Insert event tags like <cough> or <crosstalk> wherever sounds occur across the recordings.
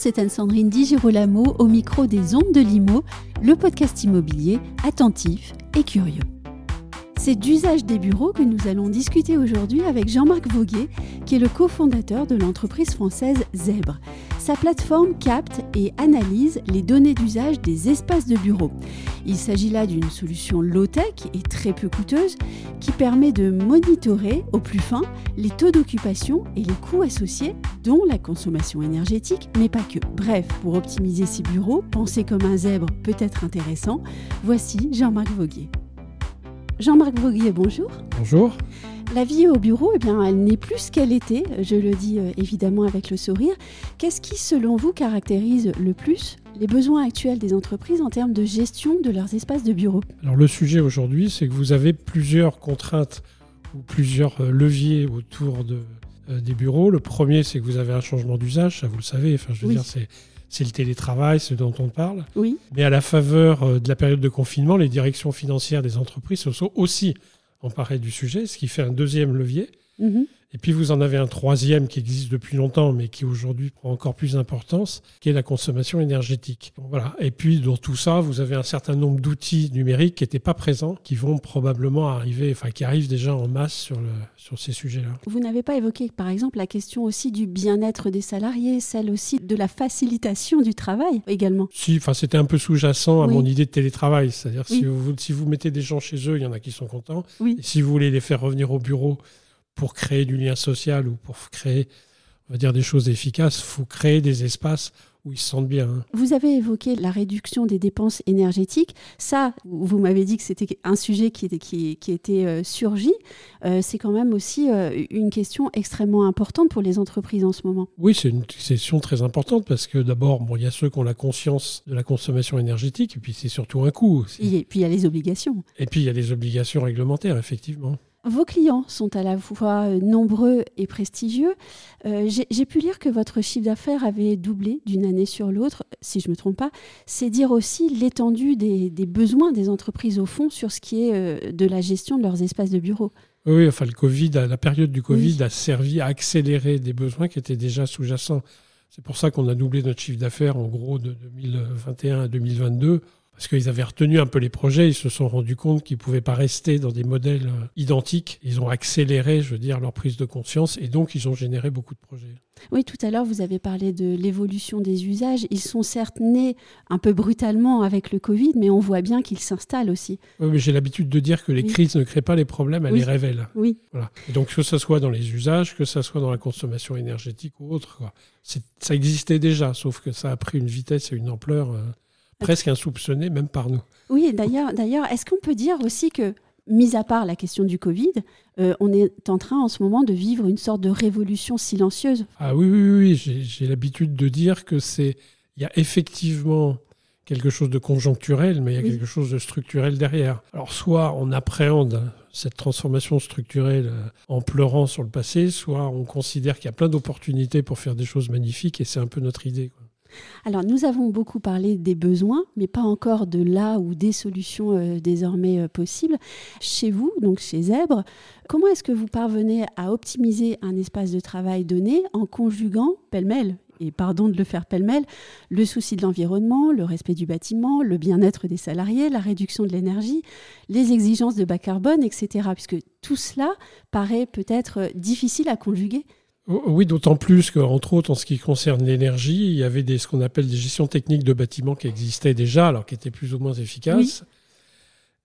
c'est Anne-Sandrine Di Girolamo au micro des Ondes de Limo, le podcast immobilier attentif et curieux. C'est d'usage des bureaux que nous allons discuter aujourd'hui avec Jean-Marc Voguet, qui est le cofondateur de l'entreprise française Zèbre. Sa plateforme capte et analyse les données d'usage des espaces de bureaux. Il s'agit là d'une solution low-tech et très peu coûteuse qui permet de monitorer au plus fin les taux d'occupation et les coûts associés, dont la consommation énergétique, mais pas que. Bref, pour optimiser ces bureaux, penser comme un zèbre peut être intéressant. Voici Jean-Marc Voguet. Jean-Marc Voguier, bonjour. Bonjour. La vie au bureau, eh bien, elle n'est plus ce qu'elle était, je le dis euh, évidemment avec le sourire. Qu'est-ce qui, selon vous, caractérise le plus les besoins actuels des entreprises en termes de gestion de leurs espaces de bureau? Alors le sujet aujourd'hui, c'est que vous avez plusieurs contraintes ou plusieurs euh, leviers autour de, euh, des bureaux. Le premier, c'est que vous avez un changement d'usage, ça vous le savez. Enfin, je veux dire, c'est c'est le télétravail, ce dont on parle. Oui. Mais à la faveur de la période de confinement, les directions financières des entreprises se sont aussi emparées du sujet, ce qui fait un deuxième levier. Mhm. Et puis vous en avez un troisième qui existe depuis longtemps, mais qui aujourd'hui prend encore plus d'importance, qui est la consommation énergétique. voilà. Et puis dans tout ça, vous avez un certain nombre d'outils numériques qui n'étaient pas présents, qui vont probablement arriver, enfin qui arrivent déjà en masse sur, le, sur ces sujets-là. Vous n'avez pas évoqué, par exemple, la question aussi du bien-être des salariés, celle aussi de la facilitation du travail également. Si, enfin c'était un peu sous-jacent à Oui. mon idée de télétravail, c'est-à-dire Oui. si, vous, si vous mettez des gens chez eux, il y en a qui sont contents. Oui. Et si vous voulez les faire revenir au bureau pour créer du lien social ou pour créer, on va dire, des choses efficaces, il faut créer des espaces où ils se sentent bien. hein. Vous avez évoqué la réduction des dépenses énergétiques. Ça, vous m'avez dit que c'était un sujet qui était, qui, qui était euh, surgi. Euh, c'est quand même aussi euh, une question extrêmement importante pour les entreprises en ce moment. Oui, c'est une question très importante parce que d'abord, bon, il y a ceux qui ont la conscience de la consommation énergétique et puis c'est surtout un coût aussi. Et puis il y a les obligations. Et puis il y a les obligations réglementaires, effectivement. Vos clients sont à la fois euh, nombreux et prestigieux. Euh, J'ai pu lire que votre chiffre d'affaires avait doublé d'une année sur l'autre, si je ne me trompe pas. C'est dire aussi l'étendue des, des besoins des entreprises au fond sur ce qui est euh, de la gestion de leurs espaces de bureau. Oui, oui, enfin, le Covid, la période du Covid Oui. a servi à accélérer des besoins qui étaient déjà sous-jacents. C'est pour ça qu'on a doublé notre chiffre d'affaires, en gros, de 2021 à 2022, parce qu'ils avaient retenu un peu les projets, ils se sont rendus compte qu'ils ne pouvaient pas rester dans des modèles euh, identiques. Ils ont accéléré, je veux dire, leur prise de conscience, et donc ils ont généré beaucoup de projets. Oui, tout à l'heure, vous avez parlé de l'évolution des usages. Ils sont certes nés un peu brutalement avec le Covid, mais on voit bien qu'ils s'installent aussi. Oui, mais j'ai l'habitude de dire que les Oui. crises ne créent pas les problèmes, elles Oui. les révèlent. Oui, Voilà. Et donc, que ce soit dans les usages, que ce soit dans la consommation énergétique ou autre, quoi. Ça existait déjà, sauf que ça a pris une vitesse et une ampleur euh, presque insoupçonnée, même par nous. oui d'ailleurs, d'ailleurs est-ce qu'on peut dire aussi que, mis à part la question du Covid, euh, on est en train en ce moment de vivre une sorte de révolution silencieuse? Ah oui, oui, oui, j'ai j'ai l'habitude de dire que c'est. Il y a effectivement quelque chose de conjoncturel, mais il y a Oui. quelque chose de structurel derrière. Alors, soit on appréhende cette transformation structurelle euh, en pleurant sur le passé, soit on considère qu'il y a plein d'opportunités pour faire des choses magnifiques, et c'est un peu notre idée. quoi. Alors, nous avons beaucoup parlé des besoins, mais pas encore de là ou des solutions euh, désormais euh, possibles. Chez vous, donc chez Zèbre, comment est-ce que vous parvenez à optimiser un espace de travail donné en conjuguant pêle-mêle et pardon de le faire pêle-mêle, le souci de l'environnement, le respect du bâtiment, le bien-être des salariés, la réduction de l'énergie, les exigences de bas carbone, etc. Puisque tout cela paraît peut-être euh, difficile à conjuguer. Oui, d'autant plus qu'entre autres, en ce qui concerne l'énergie, il y avait des, ce qu'on appelle des gestions techniques de bâtiments qui existaient déjà, alors qui étaient plus ou moins efficaces.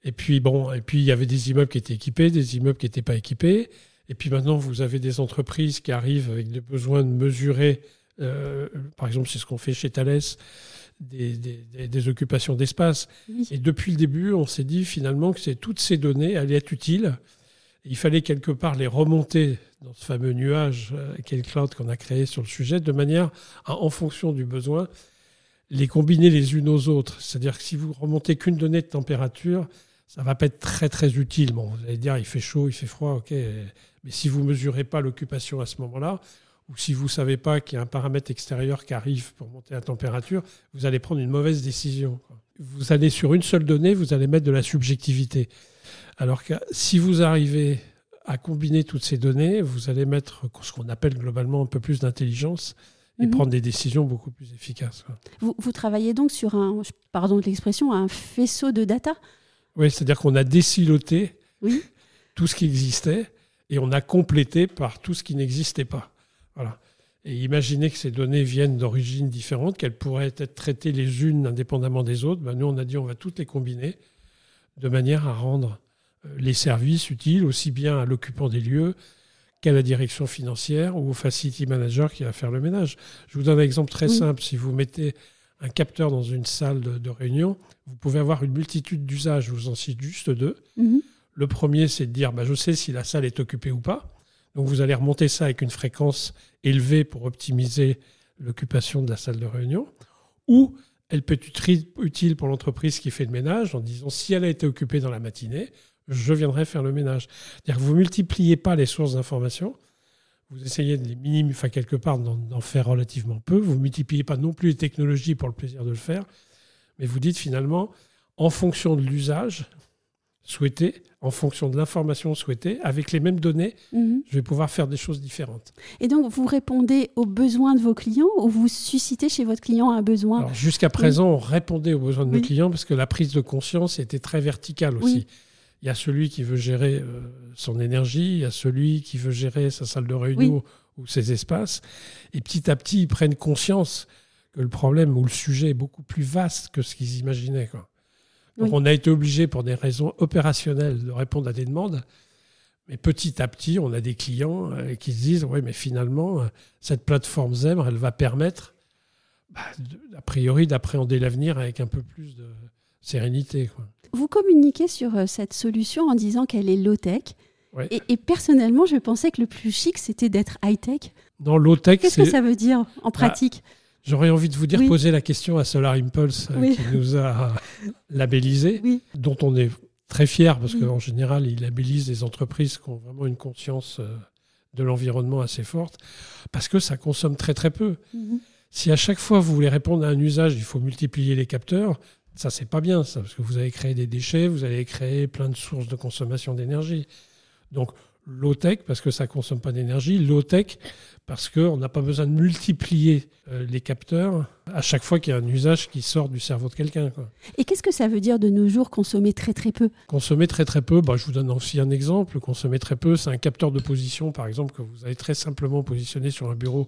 Et puis, bon, et puis il y avait des immeubles qui étaient équipés, des immeubles qui n'étaient pas équipés. Et puis maintenant, vous avez des entreprises qui arrivent avec des besoins de mesurer, euh, par exemple, c'est ce qu'on fait chez Thales, des, des- des- des occupations d'espace. Oui. Et depuis le début, on s'est dit finalement que toutes ces données allaient être utiles. Il fallait quelque part les remonter dans ce fameux nuage euh, qu'est le cloud qu'on a créé sur le sujet, de manière à, en fonction du besoin, les combiner les unes aux autres. C'est-à-dire que si vous remontez qu'une donnée de température, ça va pas être très très utile. Bon, vous allez dire, il fait chaud, il fait froid, ok. Mais si vous mesurez pas l'occupation à ce moment-là, ou si vous ne savez pas qu'il y a un paramètre extérieur qui arrive pour monter la température, vous allez prendre une mauvaise décision. Vous allez sur une seule donnée, vous allez mettre de la subjectivité. Alors que si vous arrivez à combiner toutes ces données, vous allez mettre ce qu'on appelle globalement un peu plus d'intelligence et mhm. prendre des décisions beaucoup plus efficaces. Vous, vous, travaillez donc sur un, pardon de l'expression, un faisceau de data? Oui, c'est-à-dire qu'on a déciloté oui. <laughs> tout ce qui existait et on a complété par tout ce qui n'existait pas. Voilà. Et imaginez que ces données viennent d'origines différentes, qu'elles pourraient être traitées les unes indépendamment des autres. Ben nous, on a dit on va toutes les combiner de manière à rendre les services utiles aussi bien à l'occupant des lieux qu'à la direction financière ou au facility manager qui va faire le ménage. Je vous donne un exemple très simple. Si vous mettez un capteur dans une salle de, réunion, vous pouvez avoir une multitude d'usages. Je vous en cite juste deux. Mhm. Le premier, c'est de dire bah, je sais si la salle est occupée ou pas. Donc vous allez remonter ça avec une fréquence élevée pour optimiser l'occupation de la salle de réunion. Ou elle peut être utile pour l'entreprise qui fait le ménage en disant si elle a été occupée dans la matinée, je viendrai faire le ménage. C'est-à-dire que vous multipliez pas les sources d'information, vous essayez de les minimiser, enfin quelque part d'en faire relativement peu, vous multipliez pas non plus les technologies pour le plaisir de le faire, mais vous dites finalement, en fonction de l'usage, souhaité, en fonction de l'information souhaitée, avec les mêmes données, mhm. je vais pouvoir faire des choses différentes. Et donc, vous répondez aux besoins de vos clients ou vous suscitez chez votre client un besoin Jusqu'à présent, on répondait aux besoins de nos clients parce que la prise de conscience était très verticale aussi. Il y a celui qui veut gérer euh, son énergie, il y a celui qui veut gérer sa salle de réunion ou ses espaces. Et petit à petit, ils prennent conscience que le problème ou le sujet est beaucoup plus vaste que ce qu'ils imaginaient. Quoi. Donc on a été obligé pour des raisons opérationnelles de répondre à des demandes. Mais petit à petit, on a des clients euh, qui se disent, oui, mais finalement, euh, cette plateforme Zèbre, elle va permettre, bah, a priori, d'appréhender l'avenir avec un peu plus de sérénité. Vous communiquez sur euh, cette solution en disant qu'elle est low-tech. Et, personnellement, je pensais que le plus chic, c'était d'être high-tech. Dans low-tech, Qu'est-ce que ça veut dire en bah, pratique? J'aurais envie de vous dire poser la question à Solar Impulse euh, qui nous a labellisé, dont on est très fier parce qu'en général, il labellise des entreprises qui ont vraiment une conscience euh, de l'environnement assez forte parce que ça consomme très très peu. Mhm. Si à chaque fois vous voulez répondre à un usage, il faut multiplier les capteurs, ça c'est pas bien ça parce que vous allez créer des déchets, vous allez créer plein de sources de consommation d'énergie. Donc low-tech parce que ça consomme pas d'énergie, low-tech parce qu'on n'a pas besoin de multiplier euh, les capteurs à chaque fois qu'il y a un usage qui sort du cerveau de quelqu'un. Et qu'est-ce que ça veut dire de nos jours consommer très très peu? Consommer très très peu, bah, je vous donne aussi un exemple. Consommer très peu, c'est un capteur de position, par exemple, que vous allez très simplement positionner sur un bureau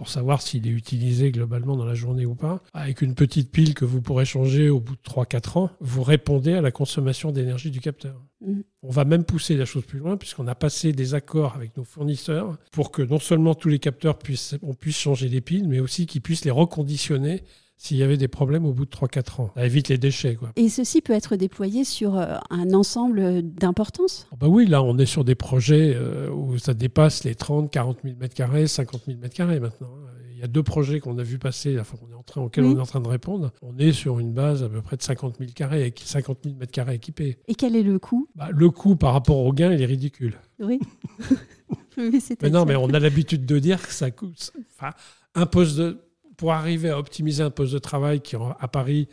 pour savoir s'il est utilisé globalement dans la journée ou pas. Avec une petite pile que vous pourrez changer au bout de 3-4 ans, vous répondez à la consommation d'énergie du capteur. Mhm. On va même pousser la chose plus loin puisqu'on a passé des accords avec nos fournisseurs pour que non seulement tous les capteurs puissent, on puisse changer les piles, mais aussi qu'ils puissent les reconditionner s'il y avait des problèmes au bout de 3-4 ans. Ça évite les déchets. Quoi. Et ceci peut être déployé sur euh, un ensemble d'importance? Bah Oui, là, on est sur des projets euh, où ça dépasse les 30, 40 000 m2, 50 000 m2 maintenant. Hein. Il y a deux projets qu'on a vu passer, enfin, on est en train, auxquels on est en train de répondre. On est sur une base à peu près de 50 000 carrés, 50 000 mètres carrés équipés. Et quel est le coût? Bah, Le coût par rapport au gain, il est ridicule. Oui. <laughs> <laughs> mais, mais non, mais on a l'habitude de dire que ça coûte. Enfin, un poste de pour arriver à optimiser un poste de travail qui, à Paris,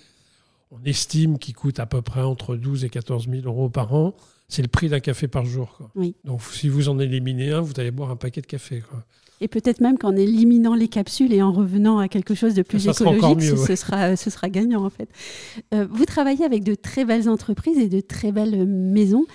on estime qu'il coûte à peu près entre 12 et 14 000 euros par an, c'est le prix d'un café par jour. Donc si vous en éliminez un, vous allez boire un paquet de café. Et peut-être même qu'en éliminant les capsules et en revenant à quelque chose de plus écologique, ce, sera, ce sera gagnant en fait. Euh, vous travaillez avec de très belles entreprises et de très belles maisons.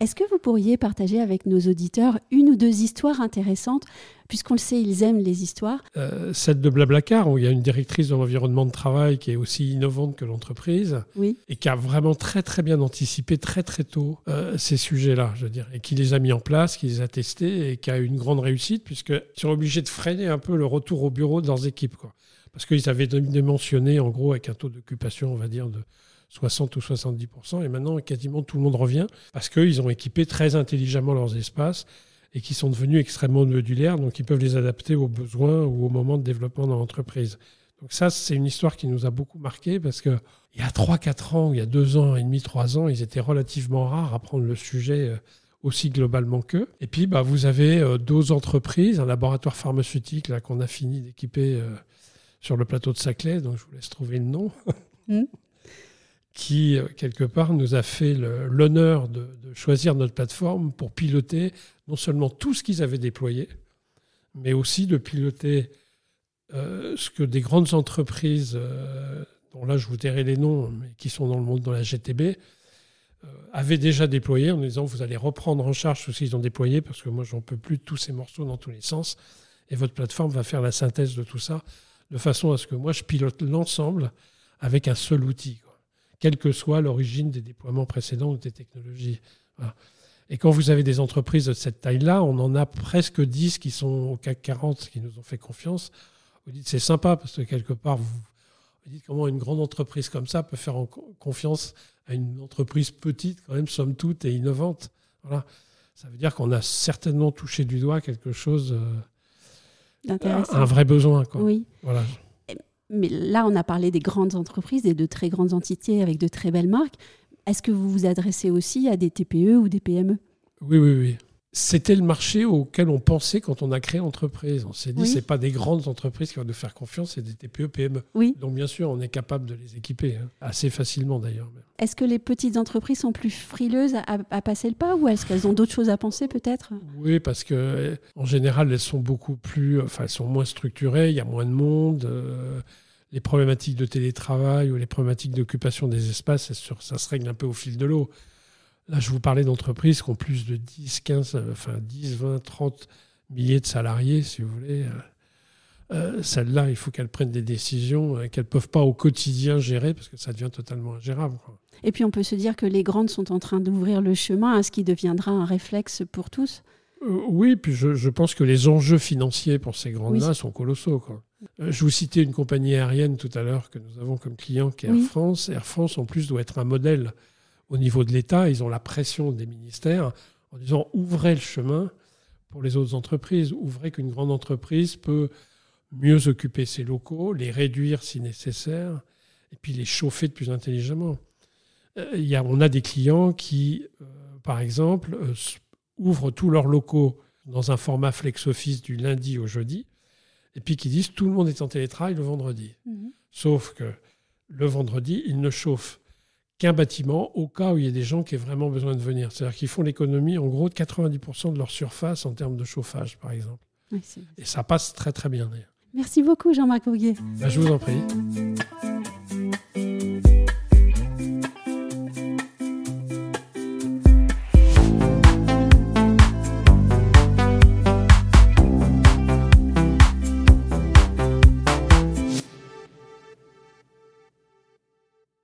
Est-ce que vous pourriez partager avec nos auditeurs une ou deux histoires intéressantes Puisqu'on le sait, ils aiment les histoires? Euh, celle de Blablacar, où il y a une directrice de l'environnement de travail qui est aussi innovante que l'entreprise oui. et qui a vraiment très très bien anticipé très très tôt euh, ces sujets-là, je veux dire, et qui les a mis en place, qui les a testés et qui a eu une grande réussite puisqu'ils sont obligés de freiner un peu le retour au bureau de leurs équipes. Quoi. Parce qu'ils avaient dimensionné en gros avec un taux d'occupation, on va dire, de 60 ou 70%, et maintenant quasiment tout le monde revient, parce qu'ils ont équipé très intelligemment leurs espaces et qui sont devenus extrêmement modulaires, donc ils peuvent les adapter aux besoins ou au moment de développement dans l'entreprise. Donc ça, c'est une histoire qui nous a beaucoup marqué parce que il y a 3-4 ans, il y a 2 ans et demi, 3 ans, ils étaient relativement rares à prendre le sujet euh, aussi globalement qu'eux. Et puis, bah, vous avez euh, d'autres entreprises, un laboratoire pharmaceutique là qu'on a fini d'équiper euh, sur le plateau de Saclay, donc je vous laisse trouver le nom, mm. Qui, euh, quelque part, nous a fait l'honneur de, choisir notre plateforme pour piloter non seulement tout ce qu'ils avaient déployé, mais aussi de piloter ce que des grandes entreprises, dont là je vous dirai les noms, mais qui sont dans le monde, dans la GTB, euh, avaient déjà déployé en disant vous allez reprendre en charge tout ce qu'ils ont déployé parce que moi j'en peux plus de tous ces morceaux dans tous les sens et votre plateforme va faire la synthèse de tout ça de façon à ce que moi je pilote l'ensemble avec un seul outil, quelle que soit l'origine des déploiements précédents ou des technologies. Et quand vous avez des entreprises de cette taille-là, on en a presque 10 qui sont au CAC 40 qui nous ont fait confiance. Vous dites c'est sympa parce que quelque part vous, vous dites comment une grande entreprise comme ça peut faire confiance à une entreprise petite, quand même, somme toute, et innovante. Voilà. Ça veut dire qu'on a certainement touché du doigt quelque chose, euh, un vrai besoin. Quoi. Oui. Voilà. Mais là, on a parlé des grandes entreprises et de très grandes entités avec de très belles marques. Est-ce que vous vous adressez aussi à des TPE ou des PME Oui, oui, oui c'était le marché auquel on pensait quand on a créé l'entreprise. On s'est dit, ce c'est pas des grandes entreprises qui vont nous faire confiance, c'est des TPE, PME. Oui. Donc bien sûr, on est capable de les équiper, hein. assez facilement d'ailleurs. Est-ce que les petites entreprises sont plus frileuses à, passer le pas ou est-ce qu'elles ont d'autres choses à penser peut-être? Oui, parce que en général, elles sont beaucoup plus, enfin, elles sont moins structurées, il y a moins de monde. Euh, les problématiques de télétravail ou les problématiques d'occupation des espaces, ça se règle un peu au fil de l'eau. Là, je vous parlais d'entreprises qui ont plus de 10, 15, enfin 10, 20, 30 milliers de salariés, si vous voulez. Euh, euh, celles-là, il faut qu'elles prennent des décisions euh, qu'elles ne peuvent pas au quotidien gérer parce que ça devient totalement ingérable. Et puis on peut se dire que les grandes sont en train d'ouvrir le chemin à ce qui deviendra un réflexe pour tous. oui, puis je, pense que les enjeux financiers pour ces grandes-là sont colossaux. je vous citais une compagnie aérienne tout à l'heure que nous avons comme client qui est Air France. Air France, en plus, doit être un modèle au niveau de l'État, ils ont la pression des ministères en disant ouvrez le chemin pour les autres entreprises, ouvrez qu'une grande entreprise peut mieux occuper ses locaux, les réduire si nécessaire, et puis les chauffer de plus intelligemment. Euh, il y a, on a des clients qui, euh, par exemple, euh, ouvrent tous leurs locaux dans un format flex office du lundi au jeudi, et puis qui disent tout le monde est en télétravail le vendredi. Mmh. Sauf que le vendredi, ils ne chauffent qu'un bâtiment au cas où il y a des gens qui aient vraiment besoin de venir. C'est-à-dire qu'ils font l'économie en gros de 90% de leur surface en termes de chauffage, par exemple. Et ça passe très très bien d'ailleurs. Merci beaucoup Jean-Marc Auguet. Bah, je vous en prie.